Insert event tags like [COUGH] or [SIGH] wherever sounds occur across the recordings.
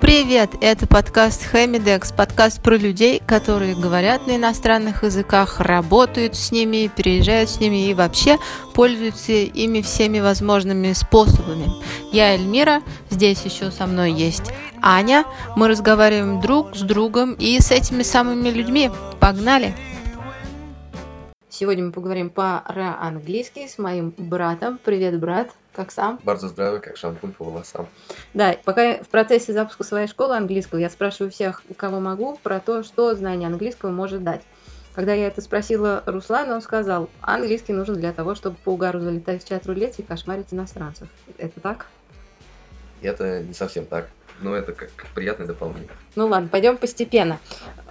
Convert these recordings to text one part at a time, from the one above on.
Привет, это подкаст Хэмидекс, подкаст про людей, которые говорят на иностранных языках, работают с ними, переезжают с ними и вообще пользуются ими всеми возможными способами. Я Эльмира, здесь еще со мной есть Аня. Мы разговариваем друг с другом и с этими самыми людьми. Погнали! Сегодня мы поговорим по-английски с моим братом. Привет, брат. Как сам? Bardzo zdrowy, как шампунь по волосам. Да, пока в процессе запуска своей школы английского я спрашиваю всех, кого могу, про то, что знание английского может дать. Когда я это спросила Руслана, он сказал, английский нужен для того, чтобы по угару залетать в чат-рулете и кошмарить иностранцев. Это так? Это не совсем так, но это как приятное дополнение. Ну ладно, пойдем постепенно.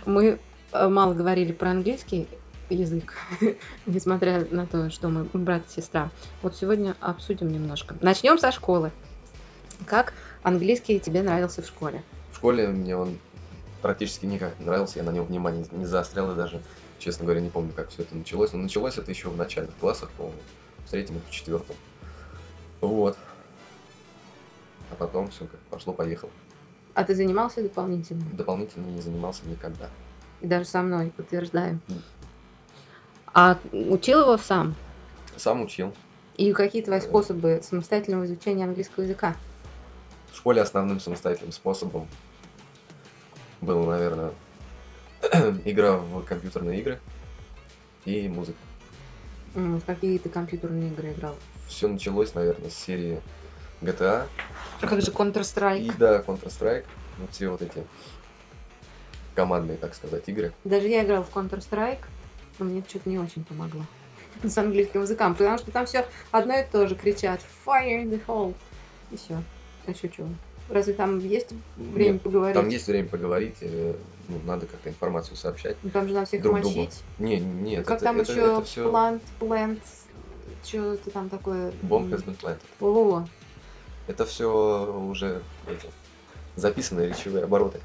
Мы э, мало говорили про английский, язык, [LAUGHS] несмотря на то, что мы брат и сестра. Вот сегодня обсудим немножко. Начнем со школы. Как английский тебе нравился в школе? В школе мне он практически никак не нравился, я на него внимание не заострял и даже, честно говоря, не помню, как все это началось. Но началось это еще в начальных классах, по-моему, в третьем и в четвертом. Вот. А потом все как пошло-поехало. А ты занимался дополнительно? Дополнительно не занимался никогда. И даже со мной, подтверждаю. А учил его сам? Сам учил. И какие твои способы самостоятельного изучения английского языка? В школе основным самостоятельным способом был, наверное, [CLEARS THROAT] игра в компьютерные игры и музыка. В какие ты компьютерные игры играл? Все началось, наверное, с серии GTA. А как же Counter-Strike? И да, Counter-Strike. Вот все вот эти командные, так сказать, игры. Даже я играл в Counter-Strike но мне что-то не очень помогло [LAUGHS] с английским языком, потому что там все одно и то же кричат fire in the hole и все. А что? Разве там есть время Нет, поговорить? Там есть время поговорить, э, ну, надо как-то информацию сообщать. Ну, там же надо всех друг мочить. другу. Не, нет, Как это, там это, еще это все plant, plant, что-то там такое. bomb has been planted. О, Это все уже эти записанные речевые обороты.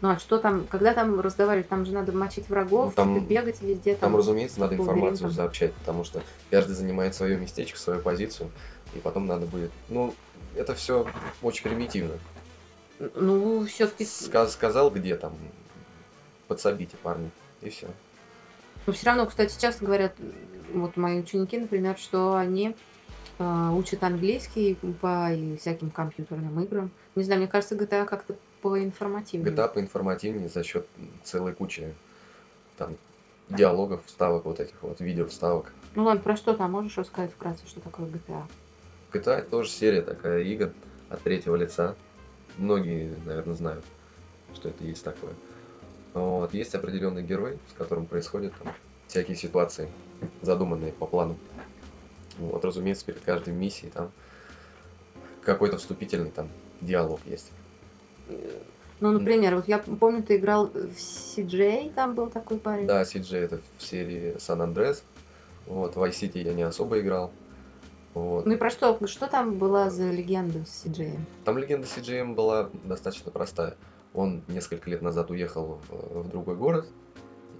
Ну а что там, когда там разговаривать, там же надо мочить врагов, Ну, там- бегать везде. Там, разумеется, надо информацию сообщать, потому что каждый занимает свое местечко, свою позицию, и потом надо будет. Ну, это все очень примитивно. Ну, все-таки, Сказ- сказал, где там подсобите, парни, и все. но все равно, кстати, часто говорят, вот мои ученики, например, что они э, учат английский по всяким компьютерным играм. Не знаю, мне кажется, GTA как-то поинформативнее. GTA поинформативнее за счет целой кучи там диалогов, вставок, вот этих вот видео вставок. Ну ладно, про что там можешь рассказать вкратце, что такое GTA? GTA это тоже серия такая игр от третьего лица. Многие, наверное, знают, что это есть такое. Вот. Есть определенный герой, с которым происходят там, всякие ситуации, задуманные по плану. Вот, разумеется, перед каждой миссией там какой-то вступительный там диалог есть. Ну, например, вот я помню, ты играл в CJ, там был такой парень. Да, CJ это в серии San Andreas. Вот, в Vice City я не особо играл. Вот. Ну и про что? Что там была за легенда с CJ? Там легенда CGM была достаточно простая. Он несколько лет назад уехал в, в другой город,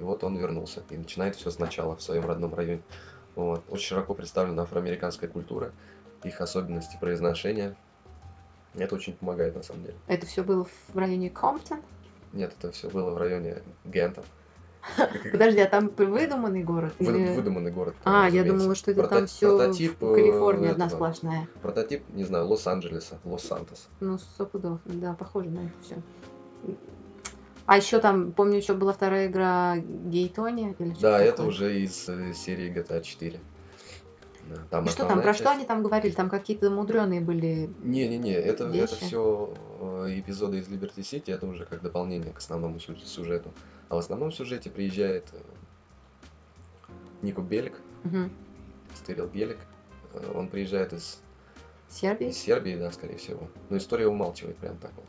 и вот он вернулся. И начинает все сначала в своем родном районе. Вот. Очень широко представлена афроамериканская культура, их особенности произношения. Это очень помогает на самом деле. Это все было в районе Комптон? Нет, это все было в районе Гента. Подожди, а там выдуманный город? Вы- или- Выдуманный город. А, я думала, что это Прото- там все прототип, в Калифорнии э, одна этого. сплошная. Прототип, не знаю, Лос-Анджелеса, Лос-Сантос. Ну, сто пудов, да, похоже на это все. А еще там, помню, еще была вторая игра Гейтония или Да, это уже из э, серии GTA 4. Там что там, про что они там говорили? Там какие-то мудреные были. Не-не-не, это, это все эпизоды из Liberty City, это уже как дополнение к основному сю- сюжету. А в основном сюжете приезжает э, Нико Белик, Мгм. Стерил Белик. Э, Он приезжает из, Сербии? из Сербии, да, скорее всего. Но история умалчивает прям так вот.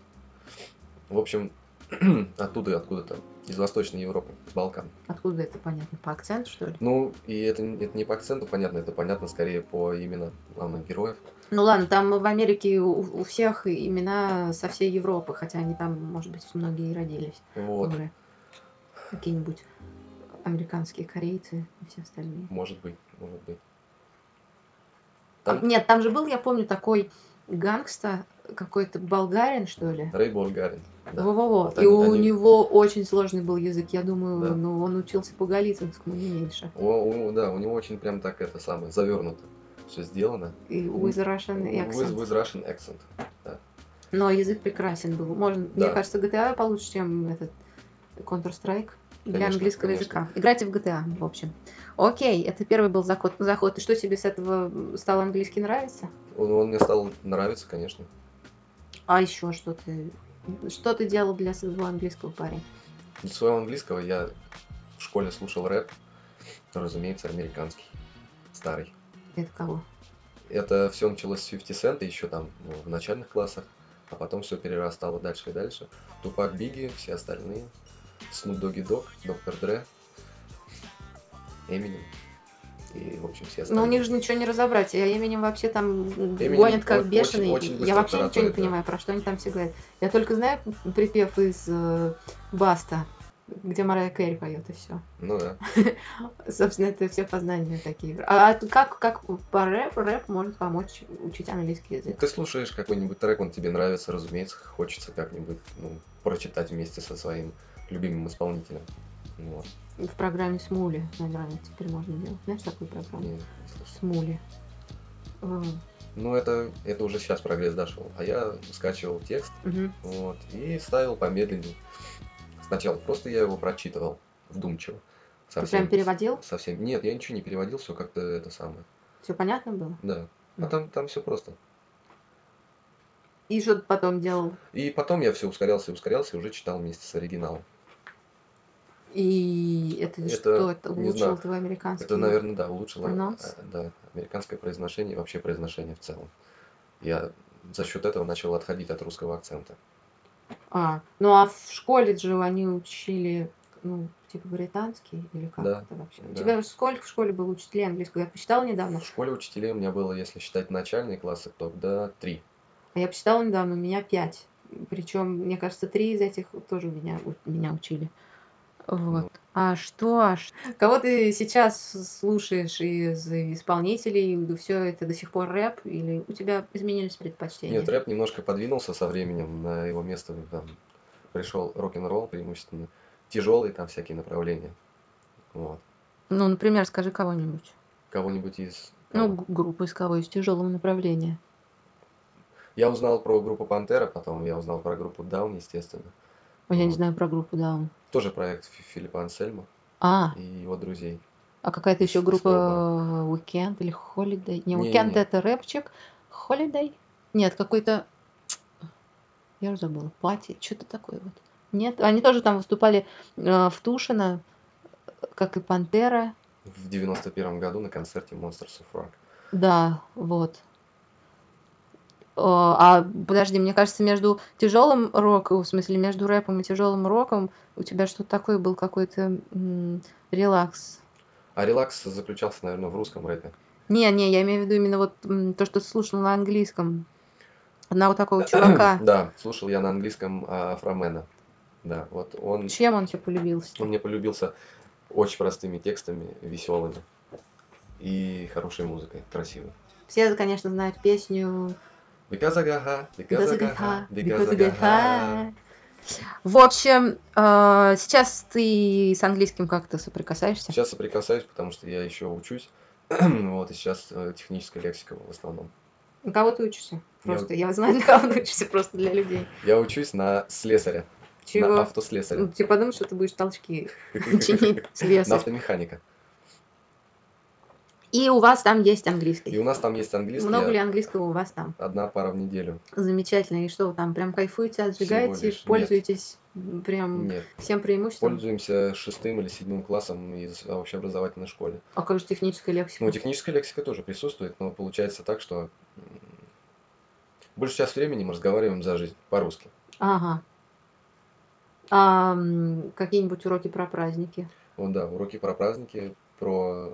В общем, [CLEARS THROAT] оттуда, откуда-то, из Восточной Европы, с Балкан. Откуда это понятно? По акценту, что ли? Ну, и это, это не по акценту понятно, это понятно скорее по именно главных героев. Ну ладно, там в Америке у, у всех имена со всей Европы, хотя они там, может быть, многие и родились Вот, уже. Какие-нибудь американские корейцы и все остальные. может быть, может быть. А, Там- Нет, там же был, я помню, такой гангста какой-то болгарин, что ли? Рэй Болгарин. Да. Во-во-во. И они- у него очень сложный был язык. Я думаю, Да. ну, он учился по галицинскому не меньше. О, у- да, у него очень прям так это самое, завернуто все сделано. И with Russian accent. with Russian accent. Но язык прекрасен был. Можно, Да. Мне кажется, GTA получше, чем этот Counter-Strike для Конечно, английского конечно. языка. Играйте в GTA, в общем. Окей, это первый был заход. заход. И что тебе с этого стал английский нравиться? Он, он мне стал нравиться, конечно. А еще что ты... Что ты делал для своего английского парня? Для своего английского я в школе слушал рэп, разумеется, американский, старый. Это кого? Это все началось с 50 Cent еще там ну, в начальных классах, а потом все перерастало дальше и дальше. Тупак Бигги, все остальные, Snoop Doggy Dogg, Доктор Дре, Эминем и, в общем, все Ну, остальные. у них же ничего не разобрать. А Эминем вообще там Эминем гонят как очень- бешеный. очень быстро Я вообще ничего не да. понимаю, про что они там все говорят. Я только знаю припев из э, Баста, где Марая Кэрри поет и все. Ну да. [LAUGHS] Собственно, это все познания такие. А, а как, как по рэп, рэп может помочь учить английский язык? Ты слушаешь какой-нибудь трек, он тебе нравится, разумеется, хочется как-нибудь ну, прочитать вместе со своим любимым исполнителем. Вот. В программе Смули, наверное, теперь можно делать. Знаешь такую программу? Смули. Э, Ну, это, это уже сейчас прогресс дошел. А я скачивал текст мгм. вот, и ставил помедленнее. Сначала просто я его прочитывал вдумчиво. Ты прям переводил? Совсем. Нет, я ничего не переводил, все как-то это самое. Все понятно было? Да. А там, там все просто. И что ты потом делал? И потом я все ускорялся и ускорялся и уже читал вместе с оригиналом. И это, Это, что? Это улучшило знаю. твой американский? Это, наверное, да, улучшило э, да, американское произношение и вообще произношение в целом. Я за счет этого начал отходить от русского акцента. А, ну а в школе же они учили, ну, типа британский или как Да, это вообще? У да. тебя сколько в школе было учителей английского? Я посчитала недавно. В школе учителей у меня было, если считать начальные классы, то да, три. А я посчитала недавно, у меня пять. Причем, мне кажется, три из этих тоже меня, меня учили. Вот. Ну. А что? а Кого ты сейчас слушаешь из исполнителей? Все это до сих пор рэп? Или у тебя изменились предпочтения? Нет, рэп немножко подвинулся со временем, на его место там пришел рок-н-ролл, преимущественно тяжелые там всякие направления. Вот. Ну, например, скажи кого-нибудь. Кого-нибудь из... Ну, кого? г- группу из кого? Из тяжелого направления. Я узнал про группу Пантера, потом я узнал про группу Даун, естественно. Ой, я не знаю про группу Даун. Тоже проект Фи- Филиппа Ансельма А, и его друзей. а какая-то еще группа. Weekend или Holiday? Не, Не, Weekend не. это рэпчик. Holiday? Нет, какой-то... Я уже забыла. Пати, что-то такое вот. Нет, они тоже там выступали э, в Тушино, как и Пантера. В 91 году на концерте Monsters of Rock. Да, вот. О, А, подожди, мне кажется, между тяжелым роком, в смысле, между рэпом и тяжелым роком у тебя что-то такое был какой-то м, релакс. А релакс заключался, наверное, в русском рэпе. Не, не, я имею в виду именно вот м, то, что ты слушал на английском. Одного такого чувака. [CLEARS THROAT] Да, слушал я на английском а, Афромена. Да, вот он, Чем он тебе полюбился? он мне полюбился очень простыми текстами, веселыми и хорошей музыкой, красивой. Все, конечно, знают песню Because I got high, because I got high, because Because I got high. В общем, э, сейчас ты с английским как-то соприкасаешься? Сейчас соприкасаюсь, потому что я еще учусь. [CLEARS THROAT] вот, и сейчас э, техническая лексика в основном. На кого ты учишься? Я Просто я знаю, [LAUGHS] на кого ты учишься, просто для людей. Я учусь на слесаря, на Чего? автослесаря, Ну, Ты подумал, что ты будешь толчки [LAUGHS] чинить на слесарь. автомеханика. И у вас там есть И английский. у нас там есть английский, Много ли английского у вас там? одна пара в неделю. Замечательно. И что вы там, прям кайфуете, отжигаете, нет. пользуетесь м, прям Нет, всем преимуществом? пользуемся шестым или седьмым классом из общеобразовательной школы. А как же техническая лексика? Ну, техническая лексика тоже присутствует, но получается так, что м, большую часть времени мы разговариваем за жизнь по-русски. Ага. А какие-нибудь уроки про праздники? Вот да, уроки про праздники, про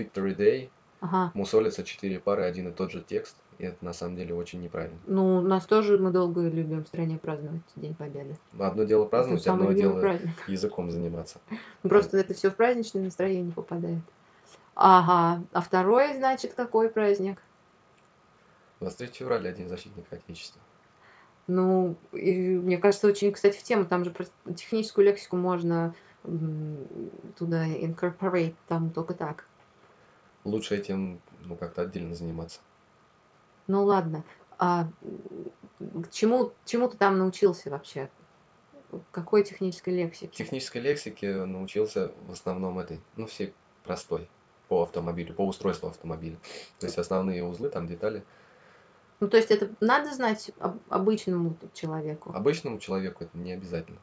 Victory Day, Ага. мусолятся четыре пары, один и тот же текст, и это на самом деле очень неправильно. Ну, нас тоже мы долго любим в стране праздновать День Победы. Одно дело праздновать, Это одно дело праздник. [LAUGHS] языком заниматься. Ну, Просто это все в праздничное настроение попадает. Ага. А второй, значит, какой праздник? 23 февраля, День защитника Отечества. Ну, и мне кажется, очень, кстати, в тему, там же про техническую лексику можно туда incorporate, там только так. Лучше этим, ну, как-то отдельно заниматься. Ну ладно. А чему, чему ты там научился вообще? Какой технической лексике? Технической лексике научился в основном этой, ну, все простой по автомобилю, по устройству автомобиля. То есть основные узлы, там детали. Ну, то есть это надо знать обычному человеку? Обычному человеку это не обязательно.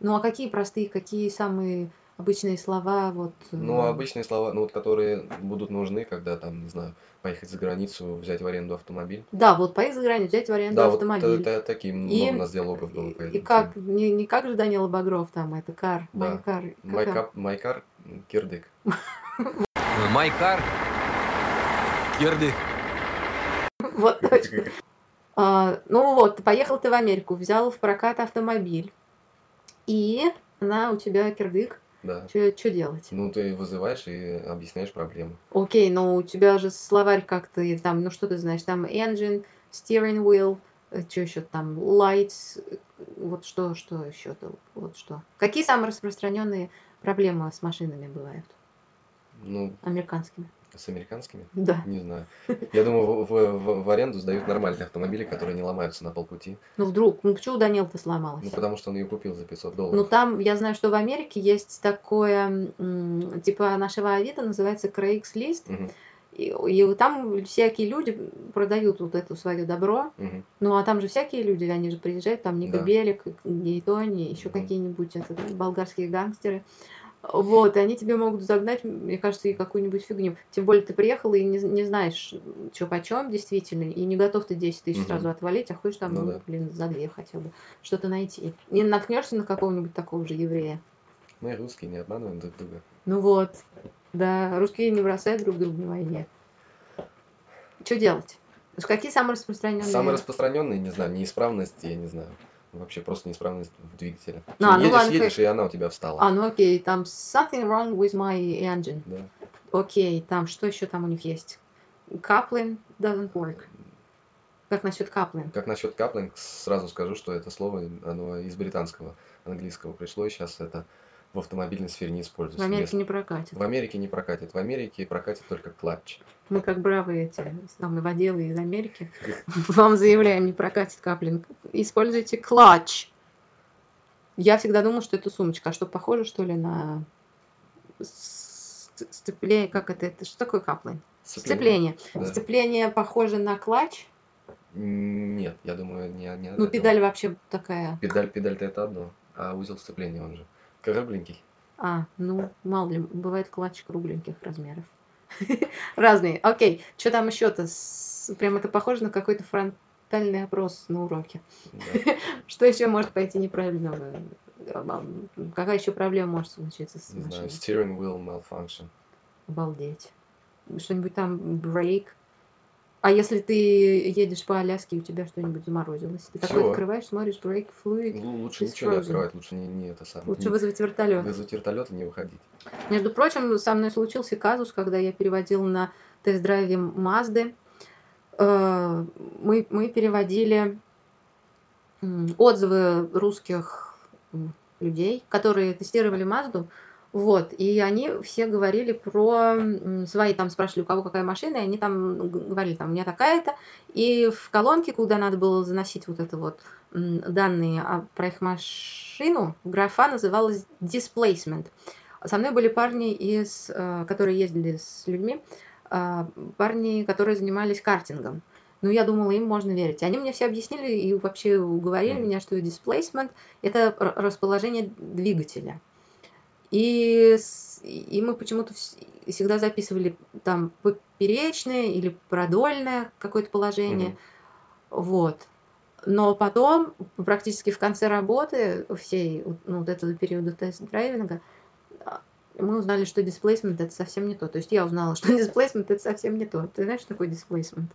Ну, а какие простые, какие самые обычные слова, вот. Ну, э, обычные слова, ну, вот, которые будут нужны, когда там, не знаю, поехать за границу, взять в аренду автомобиль. Да, вот поехать за границу, взять в аренду да, автомобиль. Вот, это, такие много и, у нас диалогов было. И, и как, не, не как же Данила Багров там, это кар, да. майкар. Майкар, майкар, кирдык. [LAUGHS] Майкар, кирдык. Вот точно. А, ну вот, поехал ты в Америку, взял в прокат автомобиль, и она у тебя кирдык. Да. Что делать? Ну, ты вызываешь и объясняешь проблему. Окей, но у тебя же словарь как-то там, ну что ты знаешь, там engine, steering wheel, э, что еще там, lights, вот что, что еще, вот что. Какие самые распространенные проблемы с машинами бывают? Ну, американскими. С американскими? Да. Не знаю. Я думаю, в, в, в аренду сдают нормальные автомобили, которые не ломаются на полпути. Ну вдруг, ну почему у Данила-то сломалась? Ну потому что он ее купил за 500 долларов. Ну там, я знаю, что в Америке есть такое, типа нашего Авито, называется Craigslist. Угу. И, и там всякие люди продают вот это свое добро. Угу. Ну а там же всякие люди, они же приезжают, там Ника да. Белик, Гейтони, еще угу. какие-нибудь это, болгарские гангстеры. Вот, и они тебе могут загнать, мне кажется, и какую-нибудь фигню. Тем более ты приехал и не, не знаешь, что почем действительно, и не готов ты 10 тысяч угу. сразу отвалить, а хочешь там, ну, ну да. блин, за две хотя бы что-то найти. Не наткнешься на какого-нибудь такого же еврея. Мы русские не обманываем друг друга. Ну вот, да, русские не бросают друг друга на войне. Что делать? Какие самые распространенные? Самые распространенные, не знаю, неисправности, я не знаю. Вообще просто неисправность в двигателе. Ну, а, ну, едешь, ладно, едешь, и она у тебя встала. А, ну окей, там something wrong with my engine. Да. Окей, там что еще там у них есть? Coupling doesn't work. Как насчет coupling? Как насчет coupling, сразу скажу, что это слово, оно из британского, английского пришло, и сейчас это в автомобильной сфере не используется. В Америке не прокатит. В Америке не прокатит. В Америке прокатит только клатч. Мы как бравые эти водилы из Америки. [LAUGHS] Вам заявляем, не прокатит каплинг. Используйте клатч. Я всегда думала, что это сумочка. А что, похоже, что ли, на сцепление? Как это? это что такое каплинг? Сцепление. Да. Сцепление похоже на клатч? Нет, я думаю, не, не Ну, педаль вообще такая. Педаль, педаль-то это одно, а узел сцепления он же. Кругленький. А, ну, мало ли, бывает клатч кругленьких размеров. [LAUGHS] Разные. Окей, что там еще-то? Прям это похоже на какой-то фронтальный опрос на уроке. [LAUGHS] Что еще может пойти неправильно? Какая еще проблема может случиться с машиной? Steering wheel malfunction. Обалдеть. Что-нибудь там break, а если ты едешь по Аляске, у тебя что-нибудь заморозилось? Ты такой открываешь, смотришь, break fluid. Ну, лучше ничего frozen. не открывать, лучше не, не это самое. Лучше не, вызвать вертолет. Вызвать вертолет и не выходить. Между прочим, со мной случился казус, когда я переводил на тест-драйве Мазды. Э, мы, мы переводили отзывы русских людей, которые тестировали Мазду. Вот, и они все говорили про свои, там спрашивали, у кого какая машина, и они там говорили, там, у меня такая-то, и в колонке, куда надо было заносить вот это вот данные про их машину, графа называлась displacement. Со мной были парни, из, э, которые ездили с людьми, а, парни, которые занимались картингом. Ну, я думала, им можно верить. Они мне все объяснили и вообще уговорили меня, что displacement – это расположение двигателя. И, и мы почему-то всегда записывали там поперечное или продольное какое-то положение. Mm-hmm. Вот. Но потом, практически в конце работы всей ну, вот этого периода тест-драйвинга, мы узнали, что displacement это совсем не то. То есть я узнала, [LAUGHS] что displacement это совсем не то. Ты знаешь, что такое displacement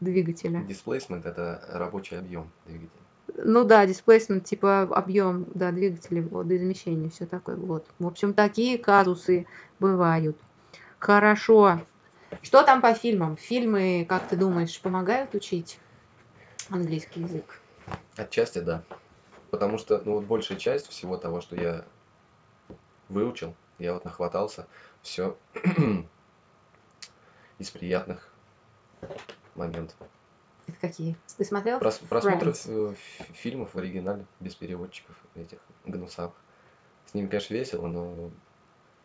двигателя? Displacement это рабочий объем двигателя. Ну да, displacement, типа объем да, двигателя, водоизмещение, все такое. Вот. В общем, такие казусы бывают. Хорошо. Что там по фильмам? Фильмы, как ты думаешь, помогают учить английский язык? Отчасти да. Потому что, ну вот большая часть всего того, что я выучил, я вот нахватался, все [CLEARS THROAT] из приятных моментов. Это какие? Ты смотрел? Прос, просмотр Friends? э, фи- фильмов в оригинале, без переводчиков этих гнусавых. С ними, конечно, весело, но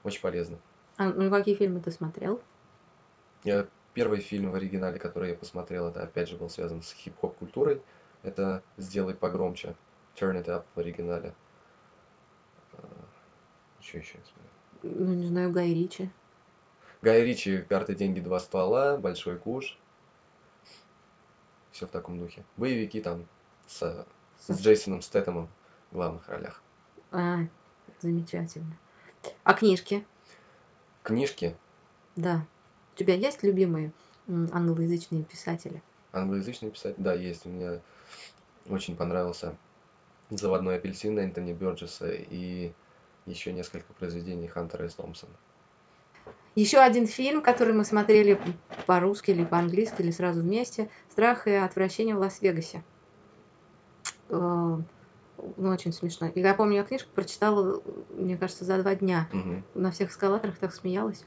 очень полезно. А, ну, какие фильмы ты смотрел? Я, первый фильм в оригинале, который я посмотрел, это опять же был связан с хип-хоп культурой. Это «Сделай погромче», «Turn it up» в оригинале. Что еще я смотрел? Ну, не знаю, Гай Ричи. Гай Ричи «Карты, деньги, два ствола», «Большой куш». Все в таком духе. Боевики там с, с Джейсоном Стэттемом в главных ролях. А, замечательно. А книжки? Книжки Да. У тебя есть любимые англоязычные писатели? англоязычные писать. Да, есть. У меня очень понравился «Заводной апельсин» Энтони Бёрджеса и еще несколько произведений Хантера С. Томпсона. Еще один фильм, который мы смотрели по-русски или по-английски, или сразу вместе. «Страх и отвращение в Лас-Вегасе». Э, Ну, очень смешно. И я помню, я книжку прочитала, мне кажется, за два дня. Мгм. На всех эскалаторах так смеялась.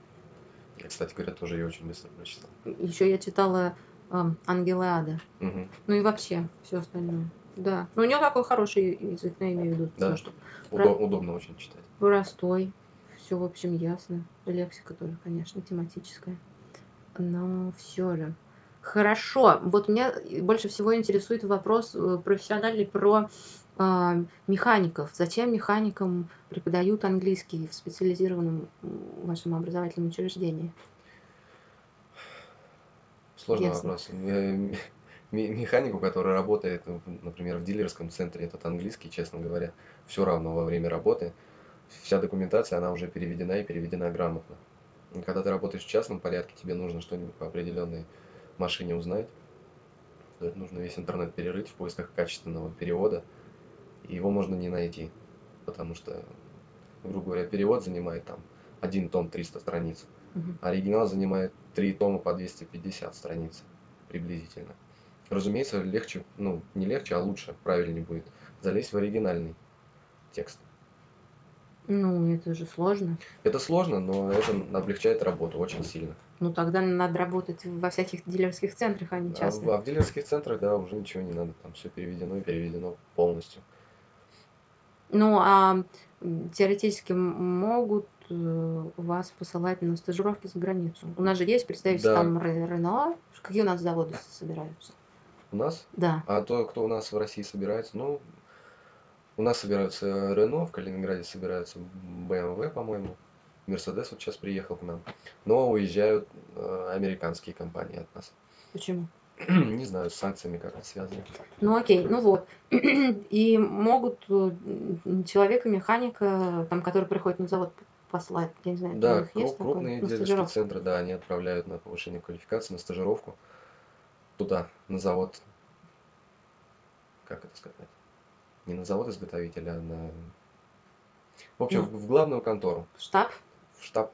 Я, кстати говоря, тоже ее очень быстро прочитал. Еще я читала эм, «Ангелы ада». Мгм. Ну и вообще все остальное. Да. Ну, у него такой хороший язык, я имею в виду. Да. то, что Удо- удобно очень читать. простой, все, в общем, ясно. Лексика тоже, конечно, тематическая. Но все же. Хорошо. Вот меня больше всего интересует вопрос э, профессиональный про а, механиков. Зачем механикам преподают английский в специализированном вашем образовательном учреждении? Сложный Ясно. вопрос. Э, Механику, который работает, например, в дилерском центре, этот английский, честно говоря, все равно во время работы. Вся документация, она уже переведена и переведена грамотно. И когда ты работаешь в частном порядке, тебе нужно что-нибудь по определенной машине узнать. то нужно весь интернет перерыть в поисках качественного перевода. И его можно не найти. Потому что, грубо говоря, перевод занимает там один том 300 страниц. Мгм. Оригинал занимает три тома по 250 страниц приблизительно. Разумеется, легче, ну, не легче, а лучше, правильнее будет залезть в оригинальный текст. Ну, это же сложно. Это сложно, но это облегчает работу очень сильно. Ну, тогда надо работать во всяких дилерских центрах, а не А в, частных. а в дилерских центрах, да, уже ничего не надо, там все переведено и переведено полностью. Ну, а теоретически могут э, вас посылать на стажировки за границу. У нас же есть представитель Да. там Ре- Рено. Какие у нас заводы собираются? У нас, Да. а то, кто у нас в России собирается, ну, у нас собираются Рено, в Калининграде собираются BMW, по-моему. Мерседес вот сейчас приехал к нам. Но уезжают э, американские компании от нас. Почему? [CLEARS THROAT] Не знаю, с санкциями как это связано. Ну, окей, ну вот. [CLEARS THROAT] И могут э, м, человека-механика, там, который приходит на завод, послать. Я не знаю, у Да, них есть круг- такое? крупные На дилерские центры, да, они отправляют на повышение квалификации, на стажировку. Туда, на завод. Как это сказать? Не на завод изготовителя, а на... В общем, Ну. в главную контору, Штаб? в штаб,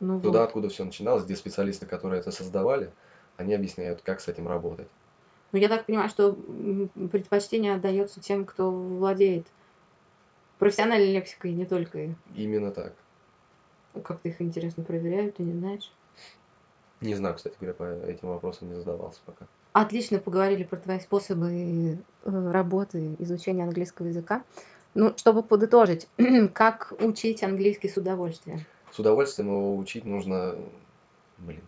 Ну туда, вот. откуда все начиналось, где специалисты, которые это создавали, они объясняют, как с этим работать. Ну, я так понимаю, что предпочтение отдается тем, кто владеет профессиональной лексикой, не только Именно так. как ты их интересно проверяют, ты не знаешь. Не знаю, кстати говоря, по этим вопросам не задавался пока. Отлично поговорили про твои способы э, работы, изучения английского языка. Ну, чтобы подытожить, [CLEARS THROAT] как учить английский с удовольствием? С удовольствием его учить нужно... Блин.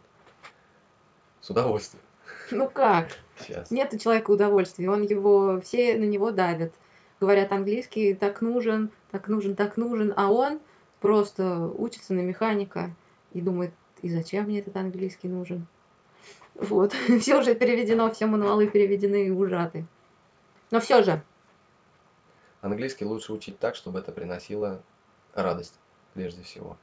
С удовольствием. Ну как? Сейчас. Нет у человека удовольствия, он его, все на него давят. Говорят, английский так нужен, так нужен, так нужен, а он просто учится на механика и думает, и зачем мне этот английский нужен? Вот, [LAUGHS] все уже переведено, все мануалы переведены и ужаты. Но все же, Английский лучше учить так, чтобы это приносило радость, прежде всего.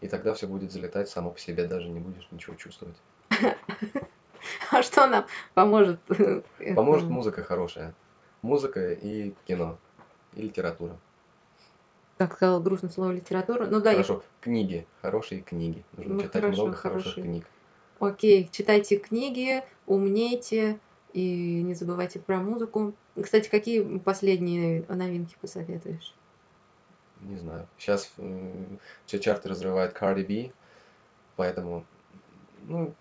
И тогда все будет залетать само по себе, даже не будешь ничего чувствовать. [LAUGHS] а что нам поможет? это? Поможет музыка хорошая. Музыка и кино. И литература. Как сказала грустное слово литература. Ну да, я- Хорошо. Книги. Хорошие книги. Нужно Ну, читать хорошо, много хороших хорошие. книг. Окей, читайте книги, умнейте, И не забывайте про музыку. Кстати, какие последние новинки посоветуешь? Не знаю. Сейчас все чарты разрывает Cardi B, поэтому, ну,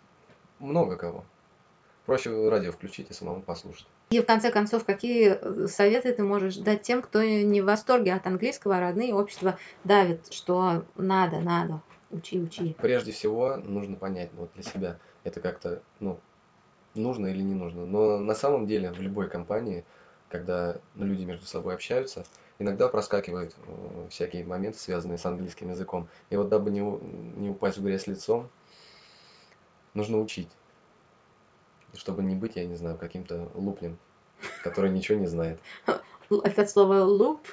много кого. Проще радио включить и самому послушать. И в конце концов, какие э, советы ты можешь дать тем, кто не в восторге от английского, а родные общества давит, что надо, надо, учи, учи. Прежде всего, нужно понять ну, вот для себя, это как-то, ну, нужно или не нужно. Но на самом деле в любой компании, когда ну, люди между собой общаются, иногда проскакивают э, всякие моменты, связанные с английским языком. И вот дабы не, не упасть в грязь лицом, нужно учить. Чтобы не быть, я не знаю, каким-то лупнем, который ничего не знает. [LAUGHS] Это слово луп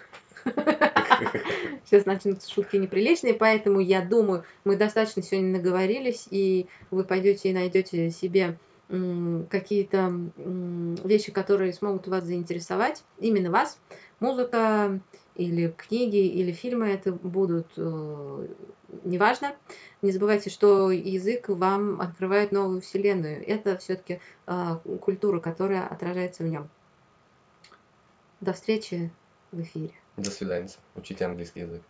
[LAUGHS] Сейчас начнутся шутки неприличные, поэтому я думаю, мы достаточно сегодня наговорились, и вы пойдете и найдете себе какие-то вещи, которые смогут вас заинтересовать, именно вас. Музыка или книги, или фильмы это будут, э, неважно. Не забывайте, что язык вам открывает новую вселенную. Это все-таки э, культура, которая отражается в нем. До встречи в эфире. До свидания. Учите английский язык.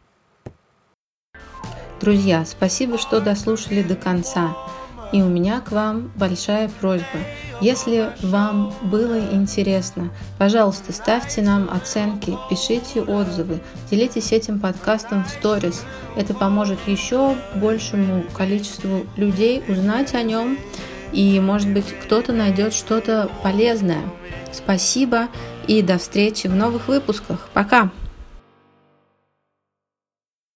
Друзья, спасибо, что дослушали до конца. И у меня к вам большая просьба. Если вам было интересно, пожалуйста, ставьте нам оценки, пишите отзывы, делитесь этим подкастом в сторис. Это поможет еще большему количеству людей узнать о нем, и, может быть, кто-то найдет что-то полезное. Спасибо и до встречи в новых выпусках. Пока!